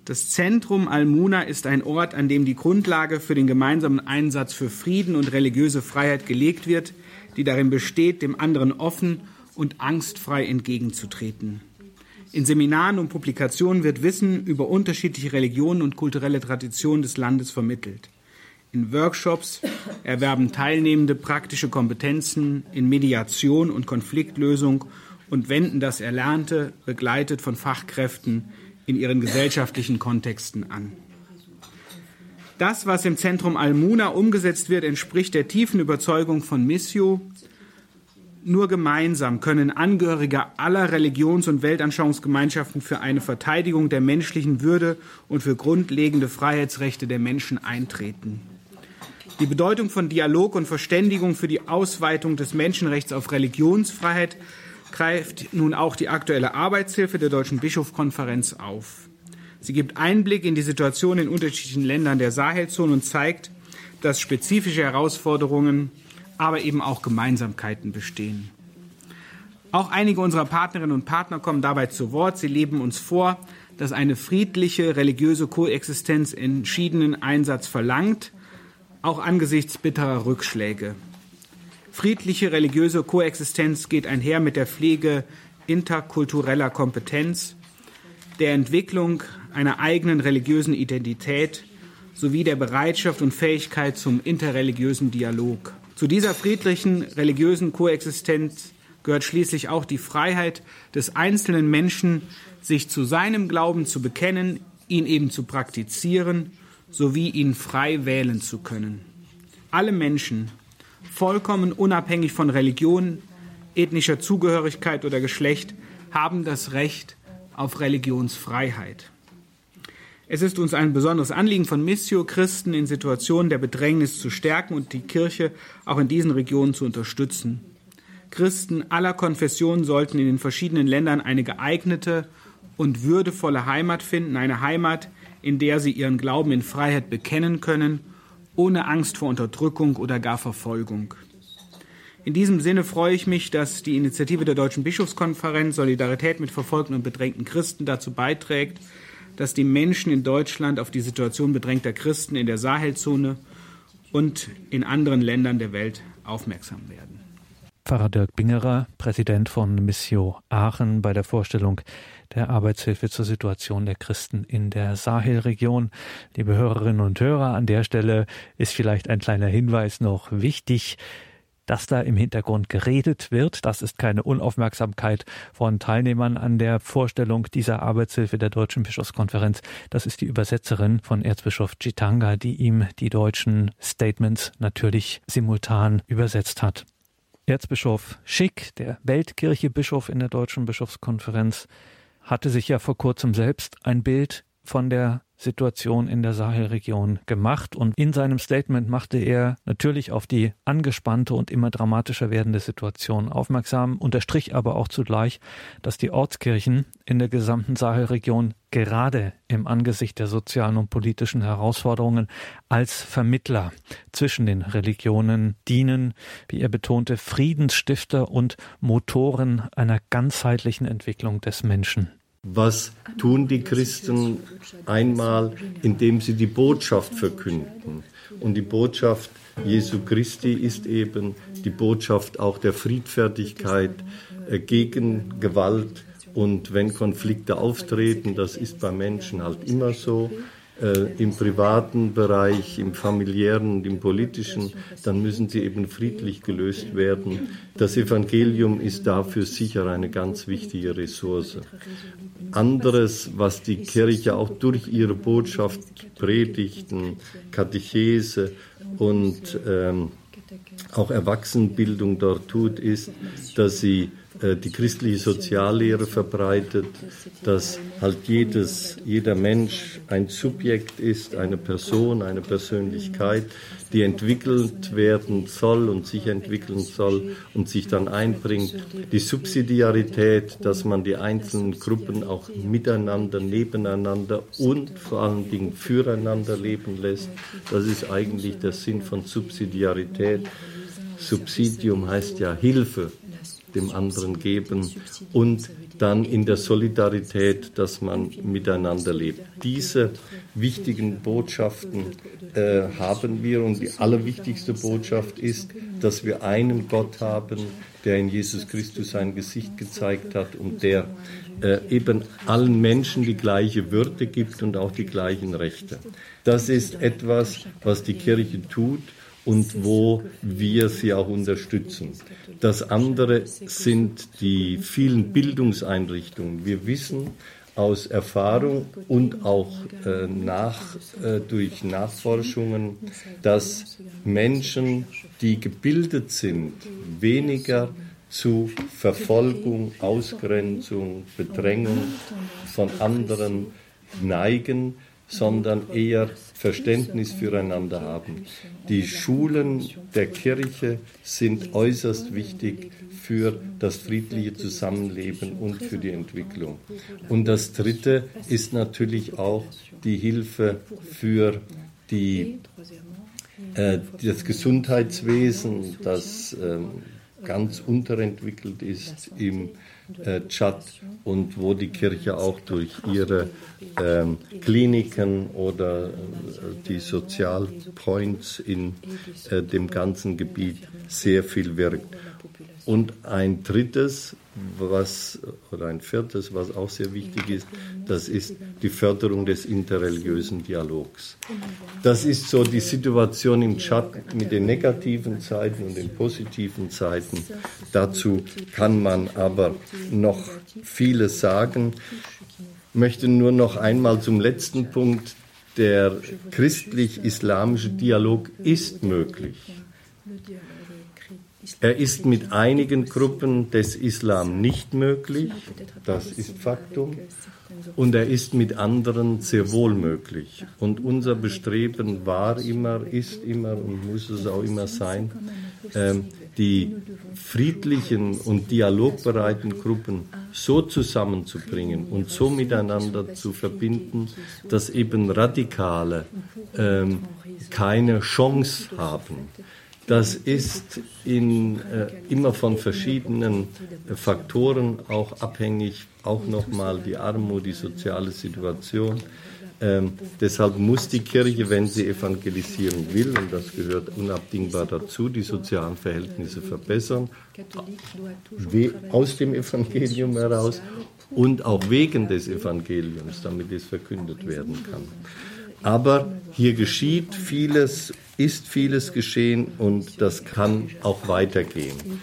Speaker 6: Das Zentrum Almuna ist ein Ort, an dem die Grundlage für den gemeinsamen Einsatz für Frieden und religiöse Freiheit gelegt wird, die darin besteht, dem anderen offen und angstfrei entgegenzutreten. In Seminaren und Publikationen wird Wissen über unterschiedliche Religionen und kulturelle Traditionen des Landes vermittelt. In Workshops erwerben Teilnehmende praktische Kompetenzen in Mediation und Konfliktlösung und wenden das Erlernte, begleitet von Fachkräften, in ihren gesellschaftlichen Kontexten an. Das, was im Zentrum Almuna umgesetzt wird, entspricht der tiefen Überzeugung von Missio. Nur gemeinsam können Angehörige aller Religions- und Weltanschauungsgemeinschaften für eine Verteidigung der menschlichen Würde und für grundlegende Freiheitsrechte der Menschen eintreten. Die Bedeutung von Dialog und Verständigung für die Ausweitung des Menschenrechts auf Religionsfreiheit greift nun auch die aktuelle Arbeitshilfe der Deutschen Bischofskonferenz auf. Sie gibt Einblick in die Situation in unterschiedlichen Ländern der Sahelzone und zeigt, dass spezifische Herausforderungen, aber eben auch Gemeinsamkeiten bestehen. Auch einige unserer Partnerinnen und Partner kommen dabei zu Wort. Sie leben uns vor, dass eine friedliche religiöse Koexistenz entschiedenen Einsatz verlangt, auch angesichts bitterer Rückschläge. Friedliche religiöse Koexistenz geht einher mit der Pflege interkultureller Kompetenz, der Entwicklung einer eigenen religiösen Identität sowie der Bereitschaft und Fähigkeit zum interreligiösen Dialog. Zu dieser friedlichen religiösen Koexistenz gehört schließlich auch die Freiheit des einzelnen Menschen, sich zu seinem Glauben zu bekennen, ihn eben zu praktizieren, sowie ihn frei wählen zu können. Alle Menschen, vollkommen unabhängig von Religion, ethnischer Zugehörigkeit oder Geschlecht, haben das Recht auf Religionsfreiheit. Es ist uns ein besonderes Anliegen von Missio, Christen in Situationen der Bedrängnis zu stärken und die Kirche auch in diesen Regionen zu unterstützen. Christen aller Konfessionen sollten in den verschiedenen Ländern eine geeignete und würdevolle Heimat finden, eine Heimat, in der sie ihren Glauben in Freiheit bekennen können, ohne Angst vor Unterdrückung oder gar Verfolgung. In diesem Sinne freue ich mich, dass die Initiative der Deutschen Bischofskonferenz Solidarität mit verfolgten und bedrängten Christen dazu beiträgt, dass die Menschen in Deutschland auf die Situation bedrängter Christen in der Sahelzone und in anderen Ländern der Welt aufmerksam werden.
Speaker 1: Pfarrer Dirk Bingerer, Präsident von Missio Aachen, bei der Vorstellung der Arbeitshilfe zur Situation der Christen in der Sahelregion. Liebe Hörerinnen und Hörer, an der Stelle ist vielleicht ein kleiner Hinweis noch wichtig dass da im Hintergrund geredet wird. Das ist keine Unaufmerksamkeit von Teilnehmern an der Vorstellung dieser Arbeitshilfe der Deutschen Bischofskonferenz. Das ist die Übersetzerin von Erzbischof Chitanga, die ihm die deutschen Statements natürlich simultan übersetzt hat. Erzbischof Schick, der Weltkirche-Bischof in der Deutschen Bischofskonferenz, hatte sich ja vor kurzem selbst ein Bild von der Situation in der Sahelregion gemacht und in seinem Statement machte er natürlich auf die angespannte und immer dramatischer werdende Situation aufmerksam, unterstrich aber auch zugleich, dass die Ortskirchen in der gesamten Sahelregion gerade im Angesicht der sozialen und politischen Herausforderungen als Vermittler zwischen den Religionen dienen, wie er betonte, Friedensstifter und Motoren einer ganzheitlichen Entwicklung des Menschen.
Speaker 3: Was tun die Christen einmal, indem sie die Botschaft verkünden? Und die Botschaft Jesu Christi ist eben die Botschaft auch der Friedfertigkeit äh, gegen Gewalt. Und wenn Konflikte auftreten, das ist bei Menschen halt immer so, äh, im privaten Bereich, im familiären und im politischen, dann müssen sie eben friedlich gelöst werden. Das Evangelium ist dafür sicher eine ganz wichtige Ressource. Anderes, was die Kirche auch durch ihre Botschaft, Predigten, Katechese und ähm, auch Erwachsenenbildung dort tut, ist, dass sie die christliche Soziallehre verbreitet, dass halt jedes, jeder Mensch ein Subjekt ist, eine Person, eine Persönlichkeit, die entwickelt werden soll und sich entwickeln soll und sich dann einbringt. Die Subsidiarität, dass man die einzelnen Gruppen auch miteinander, nebeneinander und vor allen Dingen füreinander leben lässt, das ist eigentlich der Sinn von Subsidiarität. Subsidium heißt ja Hilfe dem anderen geben und dann in der Solidarität, dass man miteinander lebt. Diese wichtigen Botschaften äh, haben wir und die allerwichtigste Botschaft ist, dass wir einen Gott haben, der in Jesus Christus sein Gesicht gezeigt hat und der äh, eben allen Menschen die gleiche Würde gibt und auch die gleichen Rechte. Das ist etwas, was die Kirche tut und wo wir sie auch unterstützen. Das andere sind die vielen Bildungseinrichtungen. Wir wissen aus Erfahrung und auch äh, nach, äh, durch Nachforschungen, dass Menschen, die gebildet sind, weniger zu Verfolgung, Ausgrenzung, Bedrängung von anderen neigen, sondern eher Verständnis füreinander haben. Die Schulen der Kirche sind äußerst wichtig für das friedliche Zusammenleben und für die Entwicklung. Und das Dritte ist natürlich auch die Hilfe für die, äh, das Gesundheitswesen, das äh, ganz unterentwickelt ist im äh, Tschad und wo die Kirche auch durch ihre ähm, Kliniken oder äh, die Sozialpoints in äh, dem ganzen Gebiet sehr viel wirkt. Und ein drittes, was, oder ein viertes, was auch sehr wichtig ist, das ist die Förderung des interreligiösen Dialogs. Das ist so die Situation im Chat mit den negativen Seiten und den positiven Seiten. Dazu kann man aber noch vieles sagen. Ich möchte nur noch einmal zum letzten Punkt. Der christlich-islamische Dialog ist möglich. Er ist mit einigen Gruppen des Islam nicht möglich, das ist Faktum, und er ist mit anderen sehr wohl möglich. Und unser Bestreben war immer, ist immer und muss es auch immer sein, ähm, die friedlichen und dialogbereiten Gruppen so zusammenzubringen und so miteinander zu verbinden, dass eben Radikale ähm, keine Chance haben. Das ist in, äh, immer von verschiedenen äh, Faktoren auch abhängig, auch nochmal die Armut, die soziale Situation. Ähm, deshalb muss die Kirche, wenn sie evangelisieren will, und das gehört unabdingbar dazu, die sozialen Verhältnisse verbessern, aus dem Evangelium heraus und auch wegen des Evangeliums, damit es verkündet werden kann. Aber hier geschieht vieles ist vieles geschehen und das kann auch weitergehen.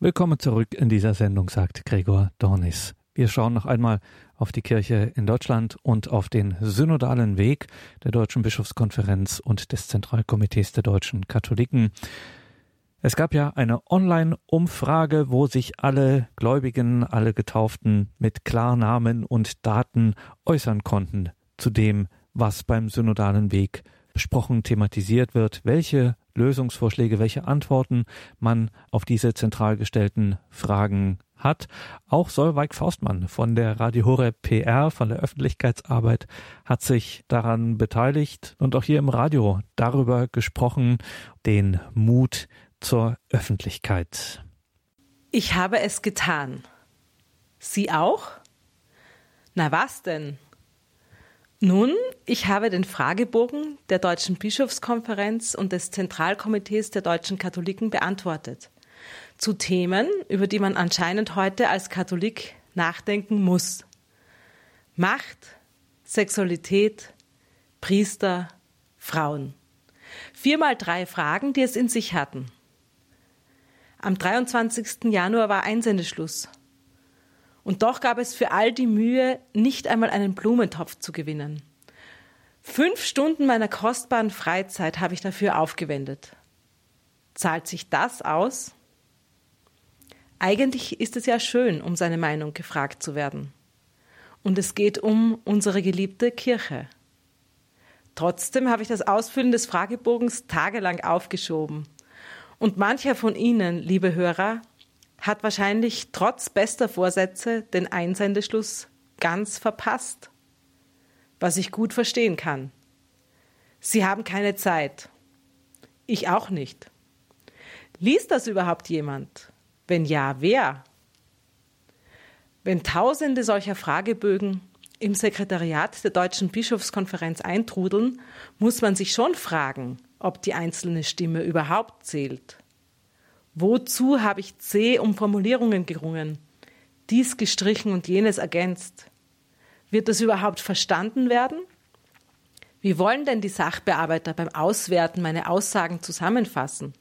Speaker 1: Willkommen zurück in dieser Sendung, sagt Gregor Dornis. Wir schauen noch einmal auf die Kirche in Deutschland und auf den synodalen Weg der Deutschen Bischofskonferenz und des Zentralkomitees der deutschen Katholiken. Es gab ja eine Online-Umfrage, wo sich alle Gläubigen, alle Getauften mit Klarnamen und Daten äußern konnten zu dem, was beim synodalen Weg besprochen, thematisiert wird, welche Lösungsvorschläge, welche Antworten man auf diese zentral gestellten Fragen hat. Auch Solveig Faustmann von der Radio Horeb PR, von der Öffentlichkeitsarbeit, hat sich daran beteiligt und auch hier im Radio darüber gesprochen, den Mut zur Öffentlichkeit.
Speaker 7: Ich habe es getan. Sie auch? Na was denn? Nun, ich habe den Fragebogen der Deutschen Bischofskonferenz und des Zentralkomitees der deutschen Katholiken beantwortet zu Themen, über die man anscheinend heute als Katholik nachdenken muss. Macht, Sexualität, Priester, Frauen. Viermal drei Fragen, die es in sich hatten. Am 23. Januar war Einsendeschluss. Und doch gab es für all die Mühe, nicht einmal einen Blumentopf zu gewinnen. Fünf Stunden meiner kostbaren Freizeit habe ich dafür aufgewendet. Zahlt sich das aus? Eigentlich ist es ja schön, um seine Meinung gefragt zu werden. Und es geht um unsere geliebte Kirche. Trotzdem habe ich das Ausfüllen des Fragebogens tagelang aufgeschoben. Und mancher von Ihnen, liebe Hörer, hat wahrscheinlich trotz bester Vorsätze den Einsendeschluss ganz verpasst. Was ich gut verstehen kann. Sie haben keine Zeit. Ich auch nicht. Liest das überhaupt jemand? Wenn ja, wer? Wenn Tausende solcher Fragebögen im Sekretariat der Deutschen Bischofskonferenz eintrudeln, muss man sich schon fragen, ob die einzelne Stimme überhaupt zählt. Wozu habe ich C um Formulierungen gerungen, dies gestrichen und jenes ergänzt? Wird das überhaupt verstanden werden? Wie wollen denn die Sachbearbeiter beim Auswerten meine Aussagen zusammenfassen?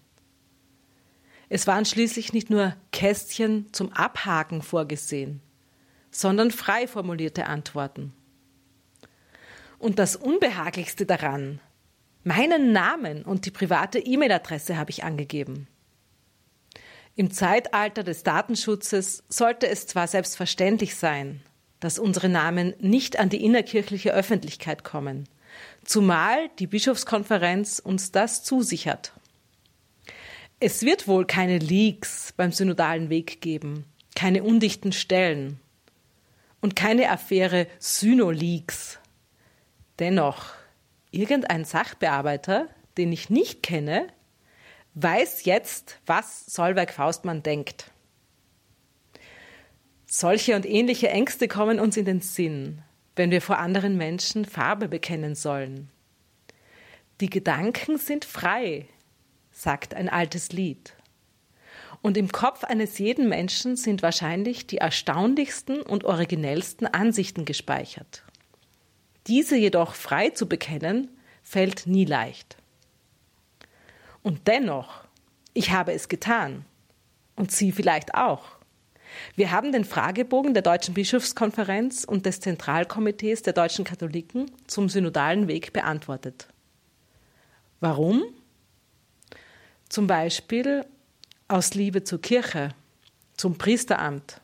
Speaker 7: Es waren schließlich nicht nur Kästchen zum Abhaken vorgesehen. sondern frei formulierte Antworten. Und das Unbehaglichste daran, meinen Namen und die private E-Mail-Adresse habe ich angegeben. Im Zeitalter des Datenschutzes sollte es zwar selbstverständlich sein, dass unsere Namen nicht an die innerkirchliche Öffentlichkeit kommen, zumal die Bischofskonferenz uns das zusichert. Es wird wohl keine Leaks beim synodalen Weg geben, keine undichten Stellen und keine Affäre Synoleaks. Dennoch, irgendein Sachbearbeiter, den ich nicht kenne, weiß jetzt, was Solveig Faustmann denkt. Solche und ähnliche Ängste kommen uns in den Sinn, wenn wir vor anderen Menschen Farbe bekennen sollen. Die Gedanken sind frei, sagt ein altes Lied. Und im Kopf eines jeden Menschen sind wahrscheinlich die erstaunlichsten und originellsten Ansichten gespeichert. Diese jedoch frei zu bekennen, fällt nie leicht. Und dennoch, ich habe es getan. Und Sie vielleicht auch. Wir haben den Fragebogen der Deutschen Bischofskonferenz und des Zentralkomitees der deutschen Katholiken zum synodalen Weg beantwortet. Warum? Zum Beispiel aus Liebe zur Kirche, zum Priesteramt,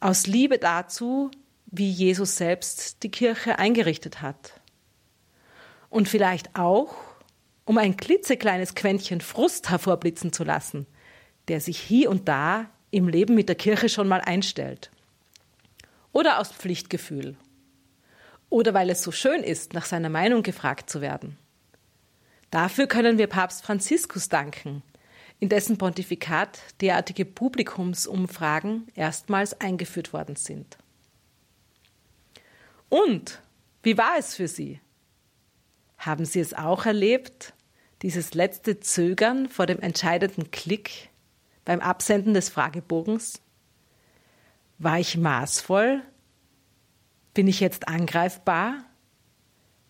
Speaker 7: aus Liebe dazu, wie Jesus selbst die Kirche eingerichtet hat. Und vielleicht auch, um ein klitzekleines Quäntchen Frust hervorblitzen zu lassen, der sich hier und da im Leben mit der Kirche schon mal einstellt. Oder aus Pflichtgefühl. Oder weil es so schön ist, nach seiner Meinung gefragt zu werden. Dafür können wir Papst Franziskus danken, in dessen Pontifikat derartige Publikumsumfragen erstmals eingeführt worden sind. Und wie war es für Sie? Haben Sie es auch erlebt, dieses letzte Zögern vor dem entscheidenden Klick beim Absenden des Fragebogens? War ich maßvoll? Bin ich jetzt angreifbar?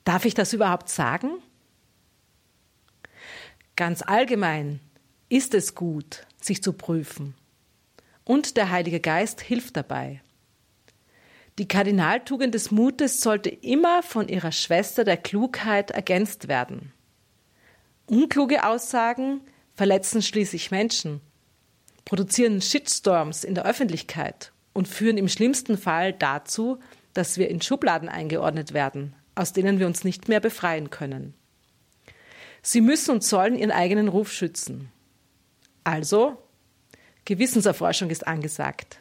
Speaker 7: Darf ich das überhaupt sagen? Ganz allgemein ist es gut, sich zu prüfen. Und der Heilige Geist hilft dabei. Die Kardinaltugend des Mutes sollte immer von ihrer Schwester der Klugheit ergänzt werden. Unkluge Aussagen verletzen schließlich Menschen, produzieren Shitstorms in der Öffentlichkeit und führen im schlimmsten Fall dazu, dass wir in Schubladen eingeordnet werden, aus denen wir uns nicht mehr befreien können. Sie müssen und sollen ihren eigenen Ruf schützen. Also, Gewissenserforschung ist angesagt.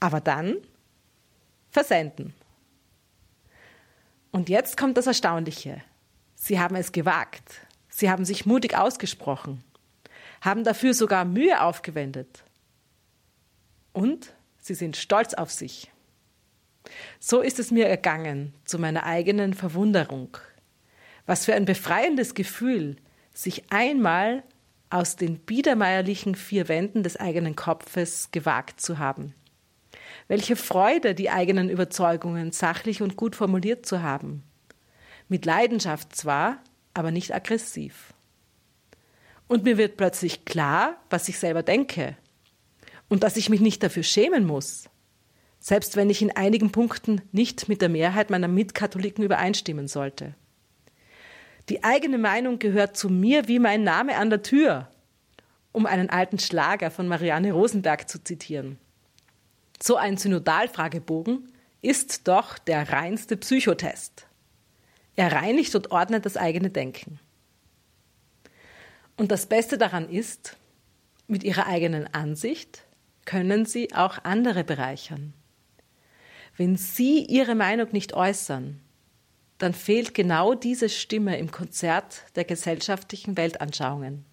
Speaker 7: Aber dann versenden. Und jetzt kommt das Erstaunliche. Sie haben es gewagt. Sie haben sich mutig ausgesprochen, haben dafür sogar Mühe aufgewendet. Und sie sind stolz auf sich. So ist es mir ergangen, zu meiner eigenen Verwunderung. Was für ein befreiendes Gefühl, sich einmal aus den biedermeierlichen vier Wänden des eigenen Kopfes gewagt zu haben. Welche Freude, die eigenen Überzeugungen sachlich und gut formuliert zu haben. Mit Leidenschaft zwar, aber nicht aggressiv. Und mir wird plötzlich klar, was ich selber denke. Und dass ich mich nicht dafür schämen muss. Selbst wenn ich in einigen Punkten nicht mit der Mehrheit meiner Mitkatholiken übereinstimmen sollte. Die eigene Meinung gehört zu mir wie mein Name an der Tür, um einen alten Schlager von Marianne Rosenberg zu zitieren. So ein Synodalfragebogen ist doch der reinste Psychotest. Er reinigt und ordnet das eigene Denken. Und das Beste daran ist, mit ihrer eigenen Ansicht können sie auch andere bereichern. Wenn sie ihre Meinung nicht äußern, dann fehlt genau diese Stimme im Konzert der gesellschaftlichen Weltanschauungen.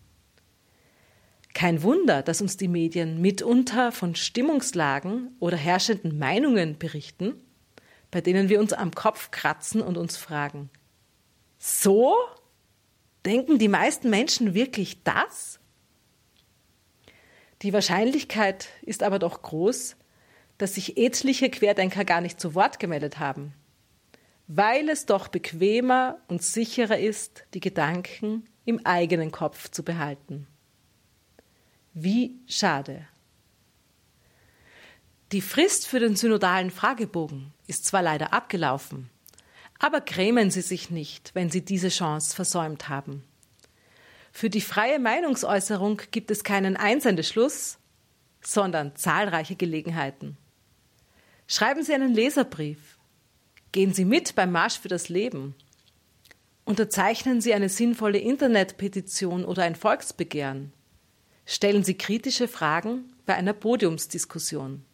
Speaker 7: Kein Wunder, dass uns die Medien mitunter von Stimmungslagen oder herrschenden Meinungen berichten, bei denen wir uns am Kopf kratzen und uns fragen, so? Denken die meisten Menschen wirklich das? Die Wahrscheinlichkeit ist aber doch groß, dass sich etliche Querdenker gar nicht zu Wort gemeldet haben weil es doch bequemer und sicherer ist, die Gedanken im eigenen Kopf zu behalten. Wie schade. Die Frist für den synodalen Fragebogen ist zwar leider abgelaufen, aber grämen Sie sich nicht, wenn Sie diese Chance versäumt haben. Für die freie Meinungsäußerung gibt es keinen Einsendeschluss, sondern zahlreiche Gelegenheiten. Schreiben Sie einen Leserbrief. Gehen Sie mit beim Marsch für das Leben. Unterzeichnen Sie eine sinnvolle Internetpetition oder ein Volksbegehren. Stellen Sie kritische Fragen bei einer Podiumsdiskussion.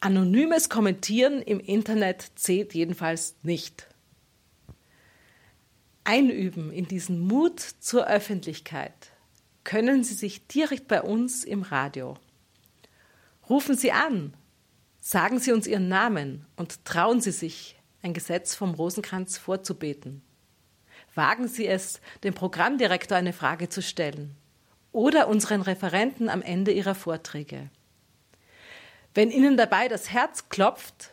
Speaker 7: Anonymes Kommentieren im Internet zählt jedenfalls nicht. Einüben in diesen Mut zur Öffentlichkeit können Sie sich direkt bei uns im Radio. Rufen Sie an, sagen Sie uns Ihren Namen und trauen Sie sich, ein Gesetz vom Rosenkranz vorzubeten. Wagen Sie es, dem Programmdirektor eine Frage zu stellen oder unseren Referenten am Ende ihrer Vorträge. Wenn Ihnen dabei das Herz klopft,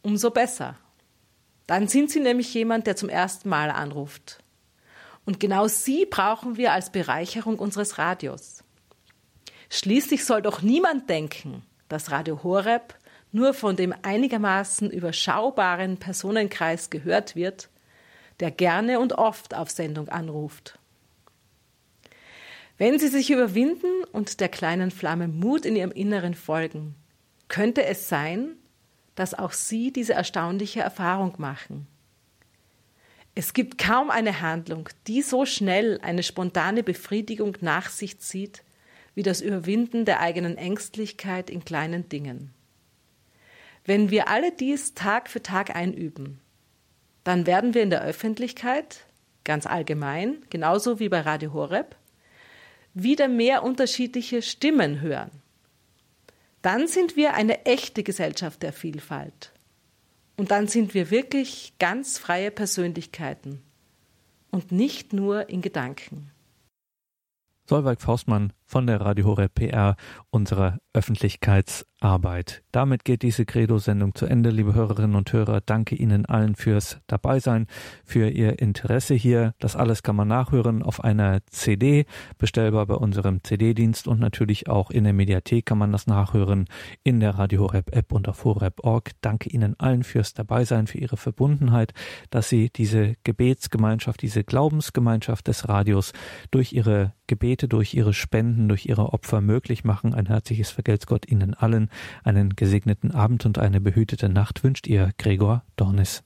Speaker 7: umso besser. Dann sind Sie nämlich jemand, der zum ersten Mal anruft. Und genau Sie brauchen wir als Bereicherung unseres Radios. Schließlich soll doch niemand denken, dass Radio Horeb nur von dem einigermaßen überschaubaren Personenkreis gehört wird, der gerne und oft auf Sendung anruft. Wenn Sie sich überwinden und der kleinen Flamme Mut in Ihrem Inneren folgen, könnte es sein, dass auch Sie diese erstaunliche Erfahrung machen. Es gibt kaum eine Handlung, die so schnell eine spontane Befriedigung nach sich zieht, wie das Überwinden der eigenen Ängstlichkeit in kleinen Dingen. Wenn wir alle dies Tag für Tag einüben, dann werden wir in der Öffentlichkeit, ganz allgemein, genauso wie bei Radio Horeb, wieder mehr unterschiedliche Stimmen hören dann sind wir eine echte Gesellschaft der Vielfalt. Und dann sind wir wirklich ganz freie Persönlichkeiten und nicht nur in Gedanken.
Speaker 1: Solveig Faustmann von der Radio Horeb PR unserer Öffentlichkeitsarbeit. Damit geht diese Credo-Sendung zu Ende, liebe Hörerinnen und Hörer. Danke Ihnen allen fürs Dabeisein, für Ihr Interesse hier. Das alles kann man nachhören auf einer CD, bestellbar bei unserem CD-Dienst und natürlich auch in der Mediathek kann man das nachhören in der Radio Horeb App und auf horeb.org. Danke Ihnen allen fürs Dabeisein, für Ihre Verbundenheit, dass Sie diese Gebetsgemeinschaft, diese Glaubensgemeinschaft des Radios durch Ihre Gebete, durch Ihre Spenden Spenden durch ihre Opfer möglich machen. Ein herzliches Vergelt's Gott Ihnen allen. Einen gesegneten Abend und eine behütete Nacht wünscht ihr Gregor Dornis.